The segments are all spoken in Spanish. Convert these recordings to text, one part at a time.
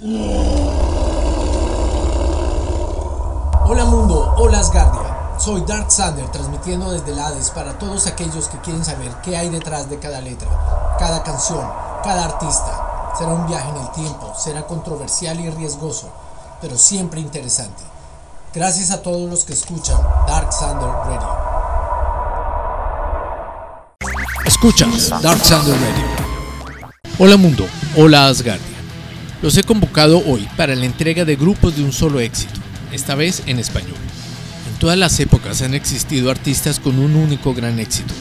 Hola mundo, hola Asgardia. Soy Dark Sander transmitiendo desde el Hades para todos aquellos que quieren saber qué hay detrás de cada letra, cada canción, cada artista. Será un viaje en el tiempo, será controversial y riesgoso, pero siempre interesante. Gracias a todos los que escuchan Dark Sander Radio. Escuchas Dark Sander Radio. Hola mundo, hola Asgardia. Los he convocado hoy para la entrega de grupos de un solo éxito, esta vez en español. En todas las épocas han existido artistas con un único gran éxito,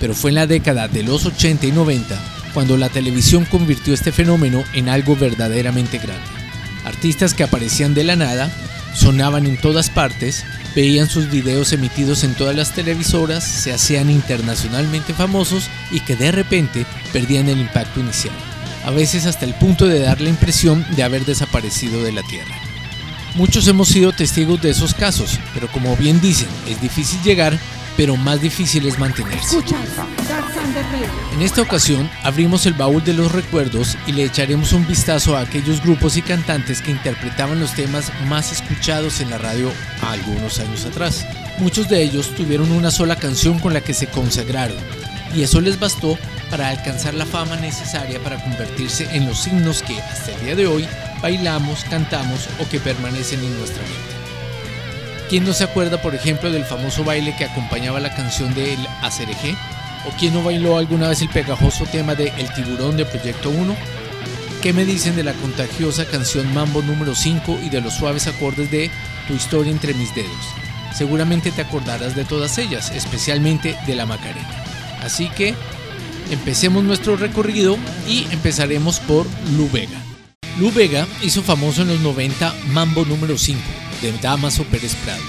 pero fue en la década de los 80 y 90 cuando la televisión convirtió este fenómeno en algo verdaderamente grande. Artistas que aparecían de la nada sonaban en todas partes, veían sus videos emitidos en todas las televisoras, se hacían internacionalmente famosos y que de repente perdían el impacto inicial, a veces hasta el punto de dar la impresión de haber desaparecido de la Tierra. Muchos hemos sido testigos de esos casos, pero como bien dicen, es difícil llegar, pero más difícil es mantenerse. En esta ocasión abrimos el baúl de los recuerdos y le echaremos un vistazo a aquellos grupos y cantantes que interpretaban los temas más escuchados en la radio algunos años atrás. Muchos de ellos tuvieron una sola canción con la que se consagraron y eso les bastó para alcanzar la fama necesaria para convertirse en los signos que hasta el día de hoy bailamos, cantamos o que permanecen en nuestra mente. ¿Quién no se acuerda, por ejemplo, del famoso baile que acompañaba la canción de El Acereje? ¿O quién no bailó alguna vez el pegajoso tema de El Tiburón de Proyecto 1? ¿Qué me dicen de la contagiosa canción Mambo número 5 y de los suaves acordes de Tu historia entre mis dedos? Seguramente te acordarás de todas ellas, especialmente de la Macarena. Así que empecemos nuestro recorrido y empezaremos por Lu Vega. Lu Vega hizo famoso en los 90 Mambo número 5 de Damaso Pérez Prado.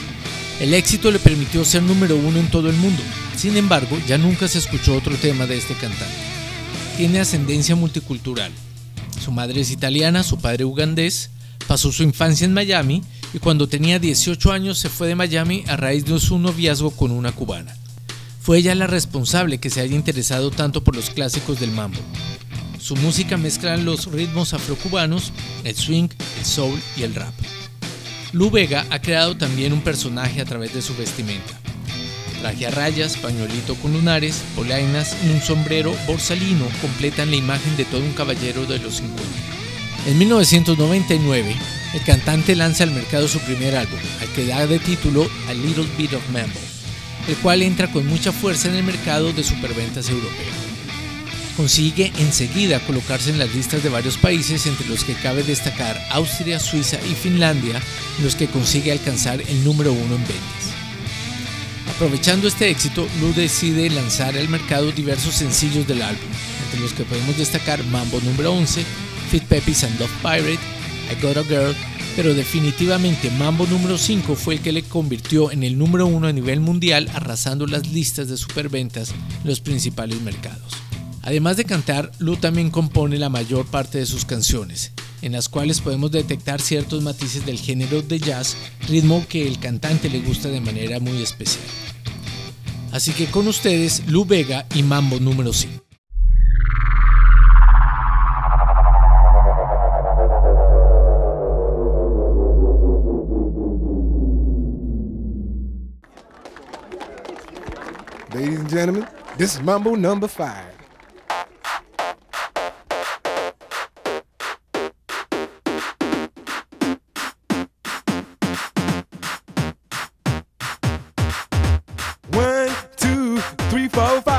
El éxito le permitió ser número uno en todo el mundo, sin embargo ya nunca se escuchó otro tema de este cantante. Tiene ascendencia multicultural. Su madre es italiana, su padre ugandés, pasó su infancia en Miami y cuando tenía 18 años se fue de Miami a raíz de su noviazgo con una cubana. Fue ella la responsable que se haya interesado tanto por los clásicos del mambo. Su música mezcla los ritmos afrocubanos, el swing, el soul y el rap. Lu Vega ha creado también un personaje a través de su vestimenta. Traje a rayas, pañuelito con lunares, polainas y un sombrero borsalino completan la imagen de todo un caballero de los 50. En 1999, el cantante lanza al mercado su primer álbum, al que da de título A Little Bit of Mambo, el cual entra con mucha fuerza en el mercado de superventas europeo. Consigue enseguida colocarse en las listas de varios países, entre los que cabe destacar Austria, Suiza y Finlandia, en los que consigue alcanzar el número uno en ventas. Aprovechando este éxito, Lu decide lanzar al mercado diversos sencillos del álbum, entre los que podemos destacar Mambo número 11, Fit Peppies and Love Pirate, I Got a Girl, pero definitivamente Mambo número 5 fue el que le convirtió en el número uno a nivel mundial, arrasando las listas de superventas en los principales mercados. Además de cantar, Lu también compone la mayor parte de sus canciones, en las cuales podemos detectar ciertos matices del género de jazz, ritmo que el cantante le gusta de manera muy especial. Así que con ustedes, Lu Vega y Mambo número 5. Ladies and gentlemen, this is Mambo number five.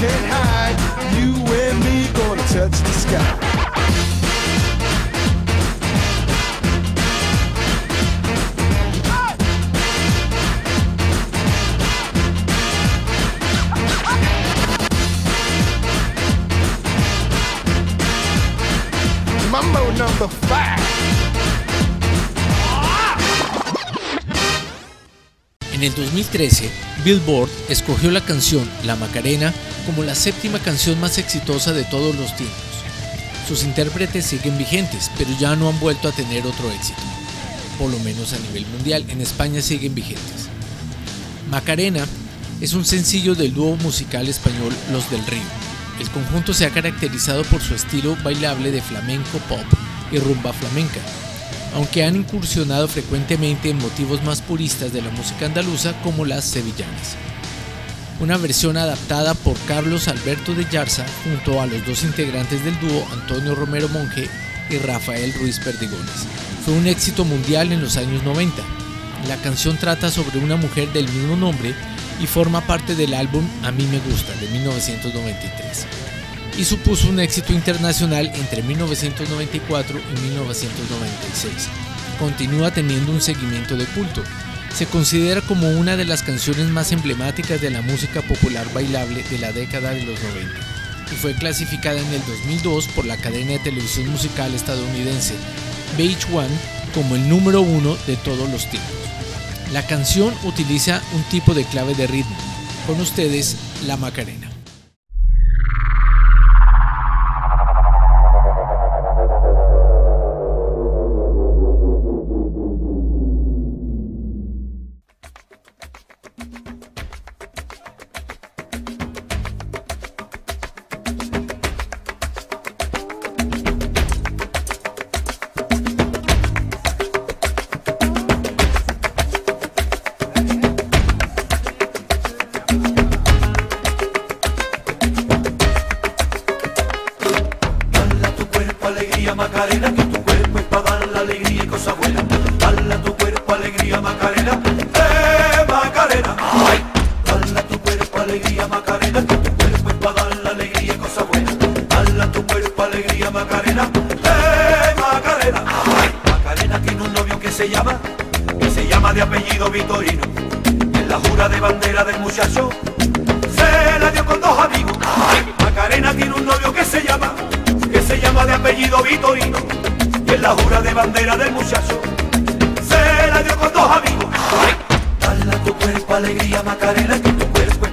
Can't hide. You and me gonna touch the sky. Mambo number five. En el 2013, Billboard escogió la canción La Macarena como la séptima canción más exitosa de todos los tiempos. Sus intérpretes siguen vigentes, pero ya no han vuelto a tener otro éxito. Por lo menos a nivel mundial, en España siguen vigentes. Macarena es un sencillo del dúo musical español Los del Río. El conjunto se ha caracterizado por su estilo bailable de flamenco pop y rumba flamenca, aunque han incursionado frecuentemente en motivos más puristas de la música andaluza como las sevillanas. Una versión adaptada por Carlos Alberto de Yarza junto a los dos integrantes del dúo Antonio Romero Monge y Rafael Ruiz Perdigones. Fue un éxito mundial en los años 90. La canción trata sobre una mujer del mismo nombre y forma parte del álbum A mí me gusta de 1993 y supuso un éxito internacional entre 1994 y 1996. Continúa teniendo un seguimiento de culto. Se considera como una de las canciones más emblemáticas de la música popular bailable de la década de los 90 y fue clasificada en el 2002 por la cadena de televisión musical estadounidense VH1 como el número uno de todos los tiempos. La canción utiliza un tipo de clave de ritmo. Con ustedes, la Macarena. Alegría Macarena, que tu cuerpo es para dar la alegría y cosas buenas. Dale tu cuerpo alegría Macarena, eh Macarena. Ay. Dale tu cuerpo alegría Macarena, que tu cuerpo es para dar la alegría y cosas buenas. Dale tu cuerpo alegría Macarena, eh Macarena. Ay. Macarena tiene un novio que se llama, que se llama de apellido Vitorino. En la jura de bandera del muchacho se la dio con dos amigos. Ay, Macarena tiene un novio que se llama, de apellido Vitorino. Y en la jura de bandera del muchacho se la dio con dos amigos. Ay, dale a tu cuerpo alegría, Macarena, que tu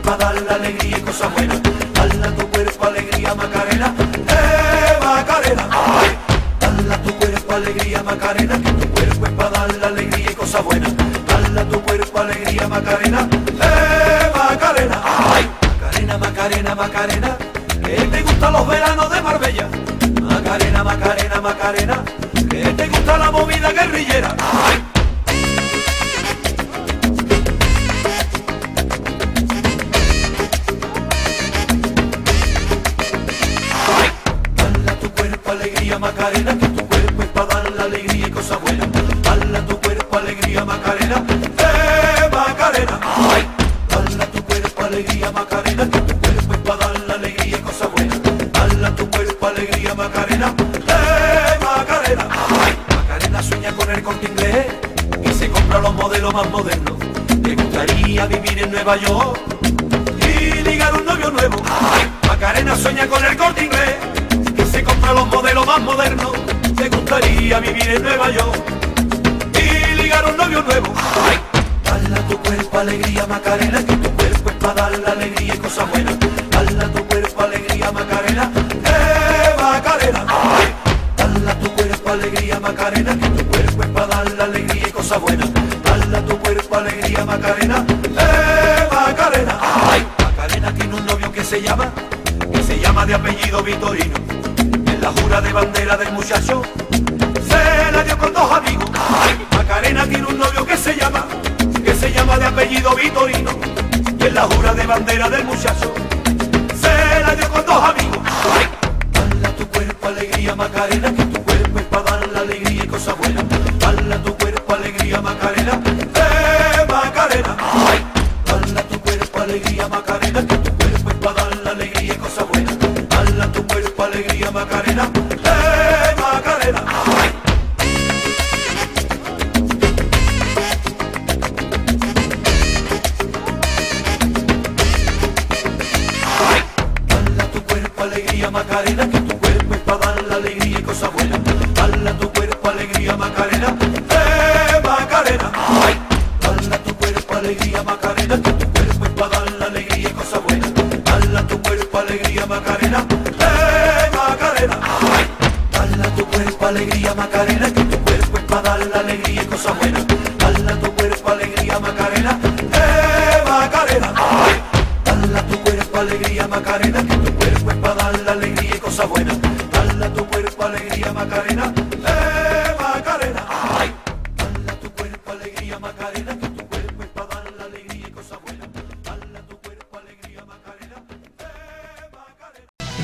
para dar la alegría y cosas buenas. Dale a tu cuerpo alegría Macarena, eh Macarena. Ay. Dale a tu cuerpo alegría Macarena, que tu cuerpo es para dar la alegría y cosas buenas. Dale a tu cuerpo alegría Macarena, eh Macarena. Macarena, Macarena, Macarena, que te gustan los veranos Que te gusta la movida guerrillera. Nueva York y ligar un novio nuevo. Macarena sueña con el corte inglés y se compra los modelos más modernos. Le gustaría vivir en Nueva York y ligar un novio nuevo. Dale a tu cuerpo alegría Macarena, que tu cuerpo es para dar la alegría y cosas buenas. Dale a tu cuerpo alegría Macarena, eh Macarena. Dale a tu cuerpo alegría Macarena, que tu cuerpo es para dar la alegría y cosas buenas. Dale a tu cuerpo alegría Macarena, se llama, que se llama de apellido Vitorino. En la jura de bandera del muchacho se la dio con dos amigos. Macarena tiene un novio que se llama, que se llama de apellido Vitorino. Y en la jura de bandera del muchacho se la dio con dos amigos. Ay, dale a tu cuerpo alegría Macarena, Macarena, que tu cuerpo es para dar la alegría y cosas buenas.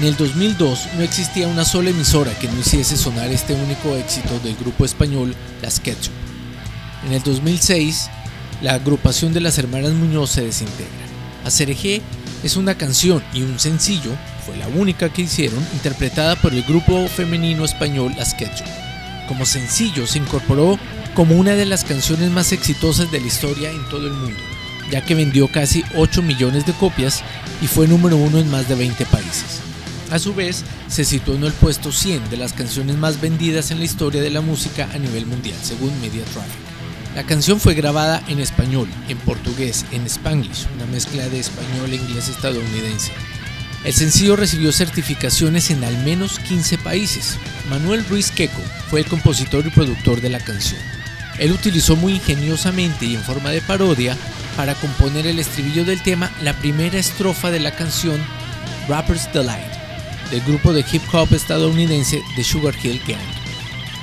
En el 2002 no existía una sola emisora que no hiciese sonar este único éxito del grupo español Las Ketchup. En el 2006, la agrupación de las hermanas Muñoz se desintegra. Acerejé es una canción y un sencillo, fue la única que hicieron, interpretada por el grupo femenino español Las Ketchup. Como sencillo se incorporó como una de las canciones más exitosas de la historia en todo el mundo, ya que vendió casi 8 millones de copias y fue número uno en más de 20 países. A su vez, se situó en el puesto 100 de las canciones más vendidas en la historia de la música a nivel mundial, según Media Traffic. La canción fue grabada en español, en portugués, en spanglish, una mezcla de español e inglés estadounidense. El sencillo recibió certificaciones en al menos 15 países. Manuel Ruiz Queco fue el compositor y productor de la canción. Él utilizó muy ingeniosamente y en forma de parodia para componer el estribillo del tema la primera estrofa de la canción Rapper's Delight del grupo de hip hop estadounidense The Sugar Hill Gang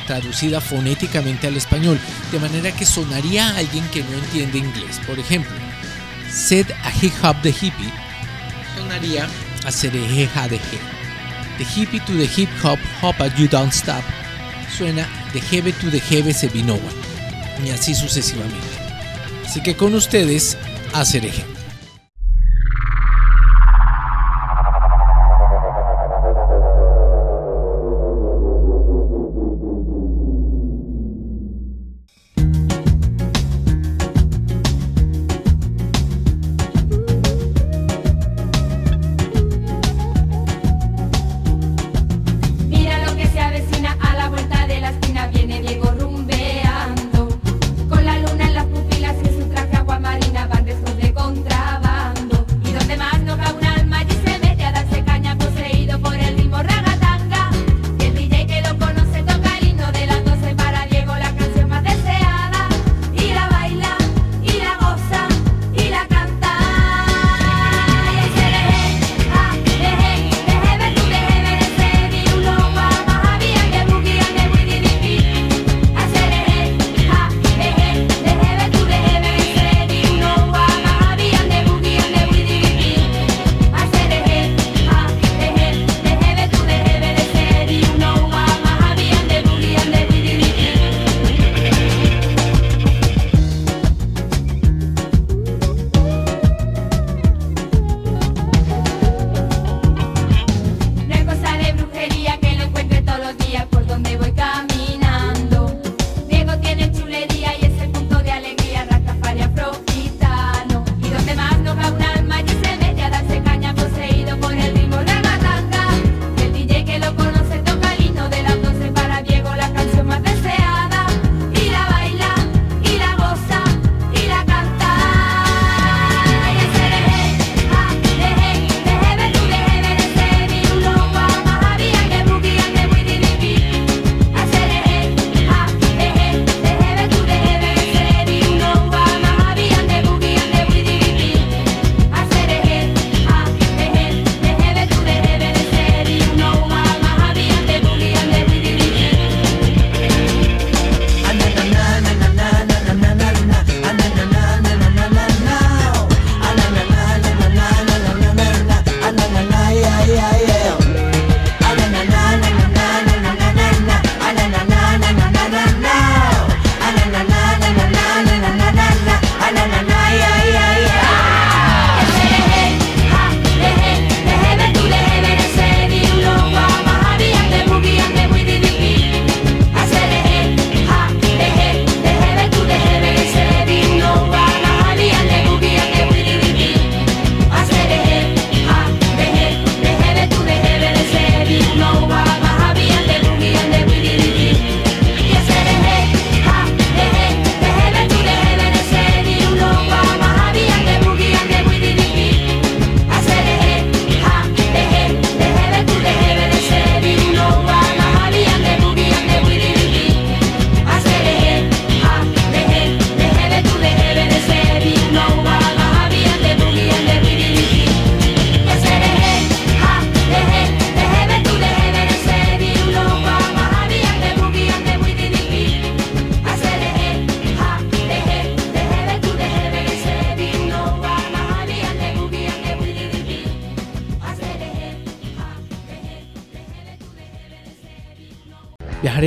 traducida fonéticamente al español, de manera que sonaría a alguien que no entiende inglés. Por ejemplo, said a hip hop the hippie sonaría a cerejeja de G. The hippie to the hip hop, hopa you don't stop, suena de jebe to the jebe se vinowa, y así sucesivamente. Así que con ustedes, a cereje.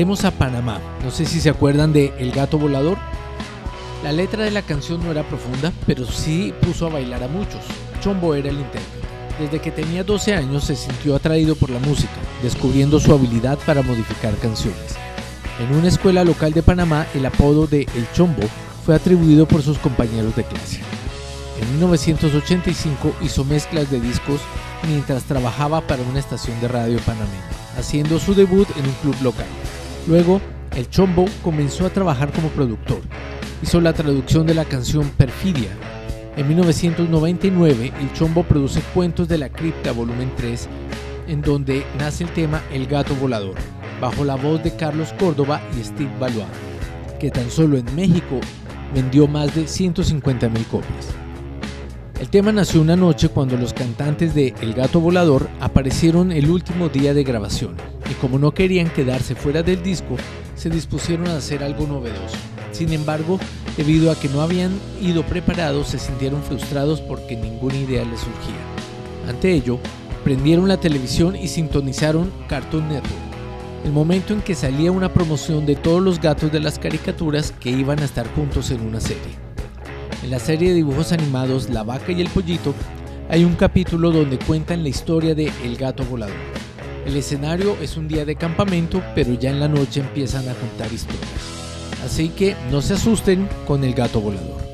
Viajaremos a Panamá. No sé si se acuerdan de El gato volador. La letra de la canción no era profunda, pero sí puso a bailar a muchos. Chombo era el intérprete. Desde que tenía 12 años se sintió atraído por la música, descubriendo su habilidad para modificar canciones. En una escuela local de Panamá, el apodo de El Chombo fue atribuido por sus compañeros de clase. En 1985 hizo mezclas de discos mientras trabajaba para una estación de radio panameña, haciendo su debut en un club local. Luego, el Chombo comenzó a trabajar como productor. Hizo la traducción de la canción Perfidia. En 1999, el Chombo produce Cuentos de la Cripta Volumen 3, en donde nace el tema El Gato Volador, bajo la voz de Carlos Córdoba y Steve Valois, que tan solo en México vendió más de 150.000 copias. El tema nació una noche cuando los cantantes de El Gato Volador aparecieron el último día de grabación y como no querían quedarse fuera del disco, se dispusieron a hacer algo novedoso. Sin embargo, debido a que no habían ido preparados, se sintieron frustrados porque ninguna idea les surgía. Ante ello, prendieron la televisión y sintonizaron Cartoon Network, el momento en que salía una promoción de todos los gatos de las caricaturas que iban a estar juntos en una serie. En la serie de dibujos animados La vaca y el pollito hay un capítulo donde cuentan la historia de El gato volador. El escenario es un día de campamento, pero ya en la noche empiezan a contar historias. Así que no se asusten con el gato volador.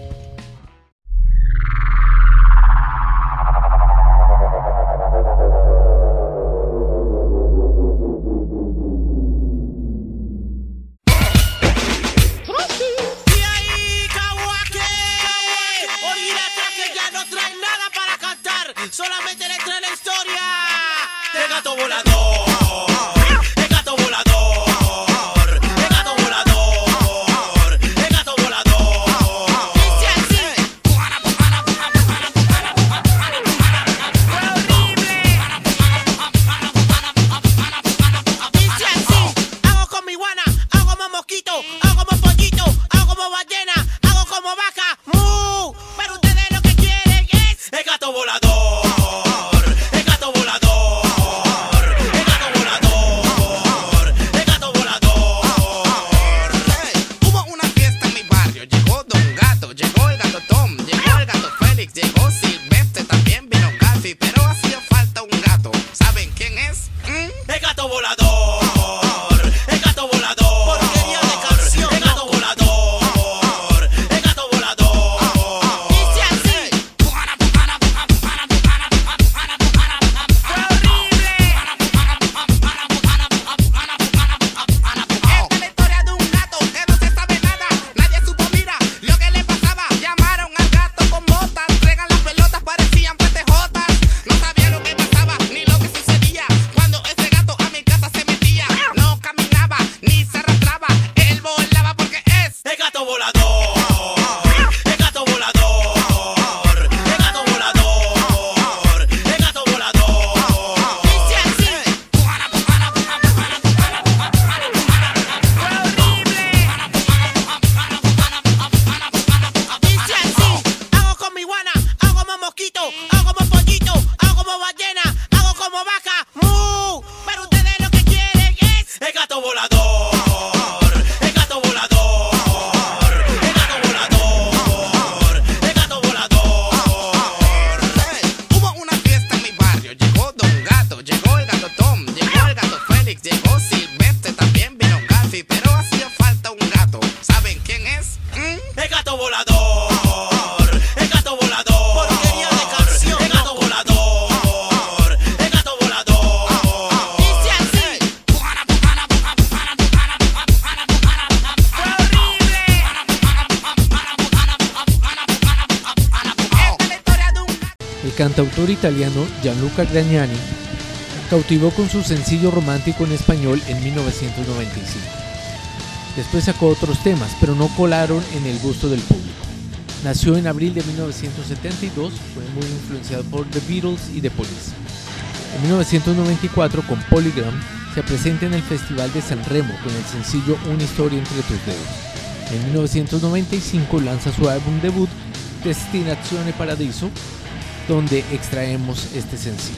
Italiano Gianluca Gragnani cautivó con su sencillo romántico en español en 1995. Después sacó otros temas, pero no colaron en el gusto del público. Nació en abril de 1972, fue muy influenciado por The Beatles y The Police. En 1994, con Polygram, se presenta en el Festival de San Remo con el sencillo Una historia entre tus dedos. En 1995 lanza su álbum debut Destinazione Paradiso, donde extraemos este sencillo.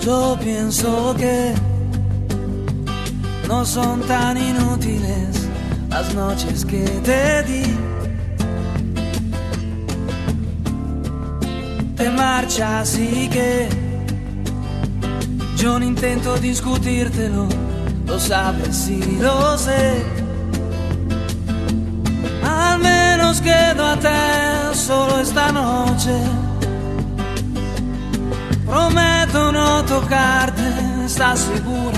Yo pienso que no son tan inútiles las noches que te di. Te marchas y que yo no intento discutírtelo, lo sabes y lo sé. Al menos quedo a te solo esta noche. Prometo no tocarte, ¿estás segura?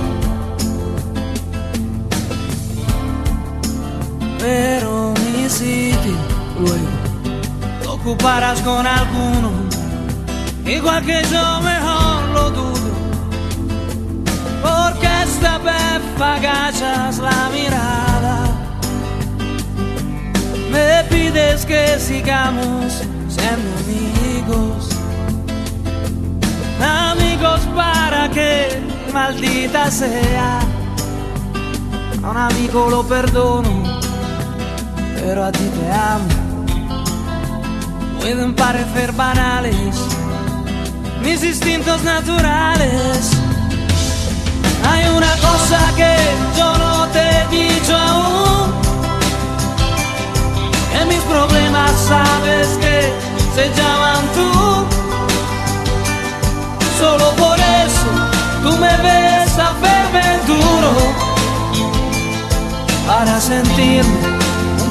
Pero mi sitio luego lo ocuparás con alguno, igual que yo mejor lo dudo. Porque esta vez agachas la mirada, me pides que sigamos siendo amigos. Amigos para que maldita sea. A un amigo lo perdono, pero a ti te amo. Pueden parecer banales mis instintos naturales. Hay una cosa que yo no te he dicho aún. Que mis problemas sabes que se llaman tú. Solo por eso tú me ves a verme duro para sentirme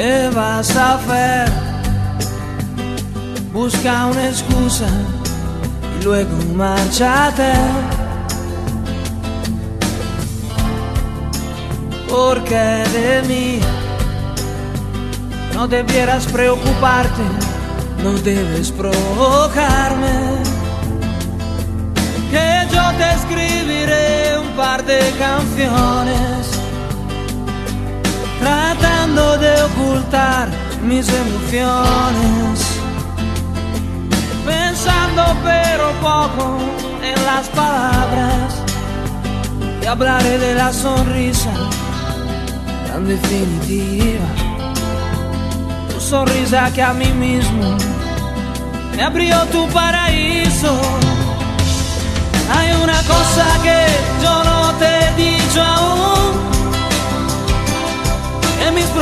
¿Qué vas a hacer? Busca una excusa y luego márchate. Porque de mí no debieras preocuparte, no debes provocarme que yo te escribiré un par de canciones tratando de ocultar mis emociones. Pensando pero poco en las palabras. Y hablaré de la sonrisa tan definitiva. Tu sonrisa que a mí mismo me abrió tu paraíso. Hay una cosa que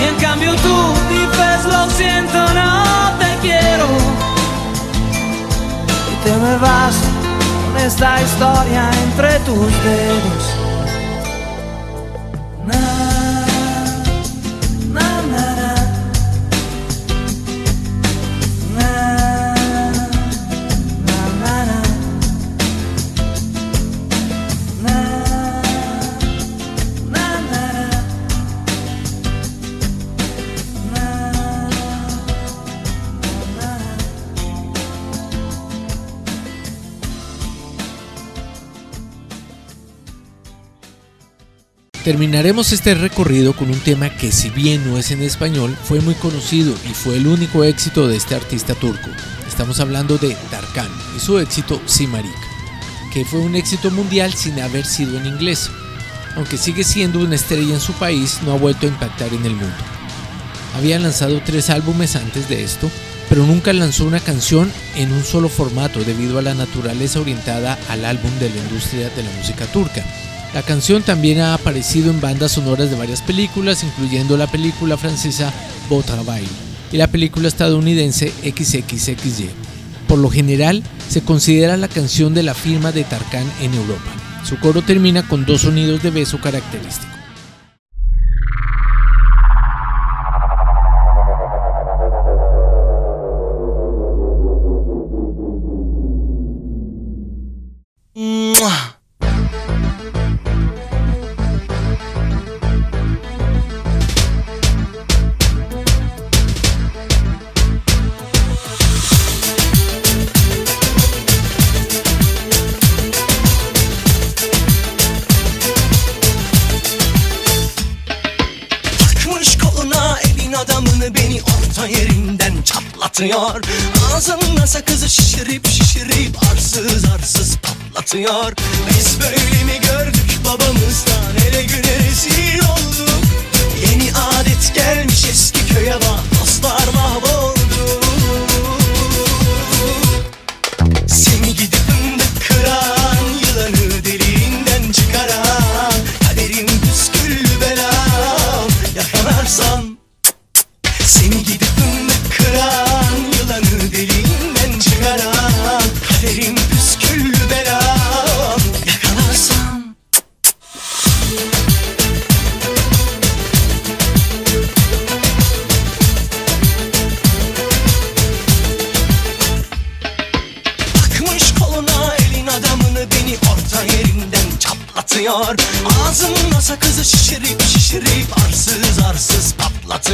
Y en cambio tú dices lo siento, no te quiero. Y te me vas con esta historia entre tus dedos. Terminaremos este recorrido con un tema que si bien no es en español, fue muy conocido y fue el único éxito de este artista turco. Estamos hablando de Tarkan y su éxito Simarik. que fue un éxito mundial sin haber sido en inglés. Aunque sigue siendo una estrella en su país, no ha vuelto a impactar en el mundo. Había lanzado tres álbumes antes de esto, pero nunca lanzó una canción en un solo formato debido a la naturaleza orientada al álbum de la industria de la música turca. La canción también ha aparecido en bandas sonoras de varias películas, incluyendo la película francesa Beau Travail y la película estadounidense XXXY. Por lo general, se considera la canción de la firma de Tarkan en Europa. Su coro termina con dos sonidos de beso característicos.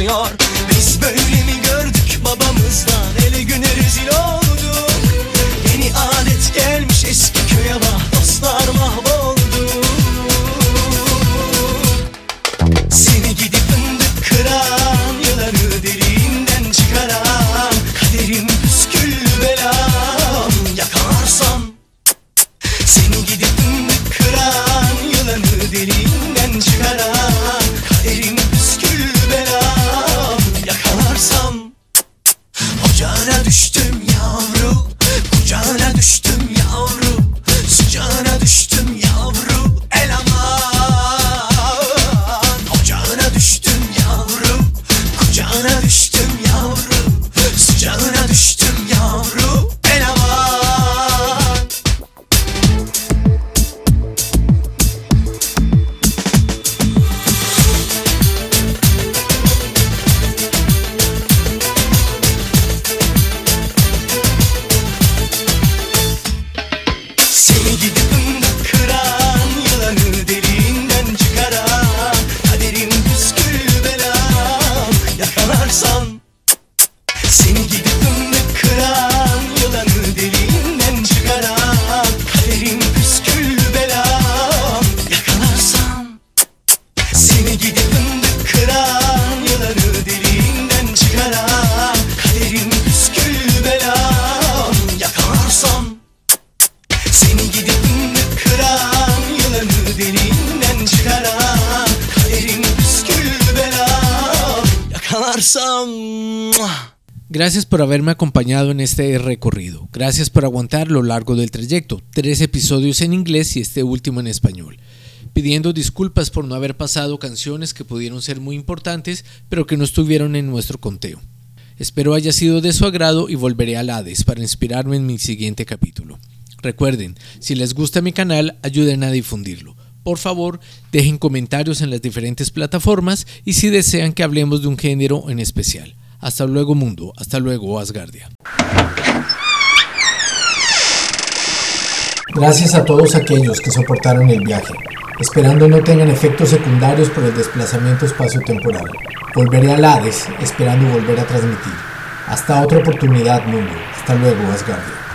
Patlatıyor Kucağına düştüm. Gracias por haberme acompañado en este recorrido. Gracias por aguantar lo largo del trayecto. Tres episodios en inglés y este último en español. Pidiendo disculpas por no haber pasado canciones que pudieron ser muy importantes, pero que no estuvieron en nuestro conteo. Espero haya sido de su agrado y volveré al Hades para inspirarme en mi siguiente capítulo. Recuerden, si les gusta mi canal, ayuden a difundirlo. Por favor, dejen comentarios en las diferentes plataformas y si desean que hablemos de un género en especial. Hasta luego mundo, hasta luego Asgardia. Gracias a todos aquellos que soportaron el viaje, esperando no tengan efectos secundarios por el desplazamiento espacio-temporal. Volveré al Hades, esperando volver a transmitir. Hasta otra oportunidad mundo, hasta luego Asgardia.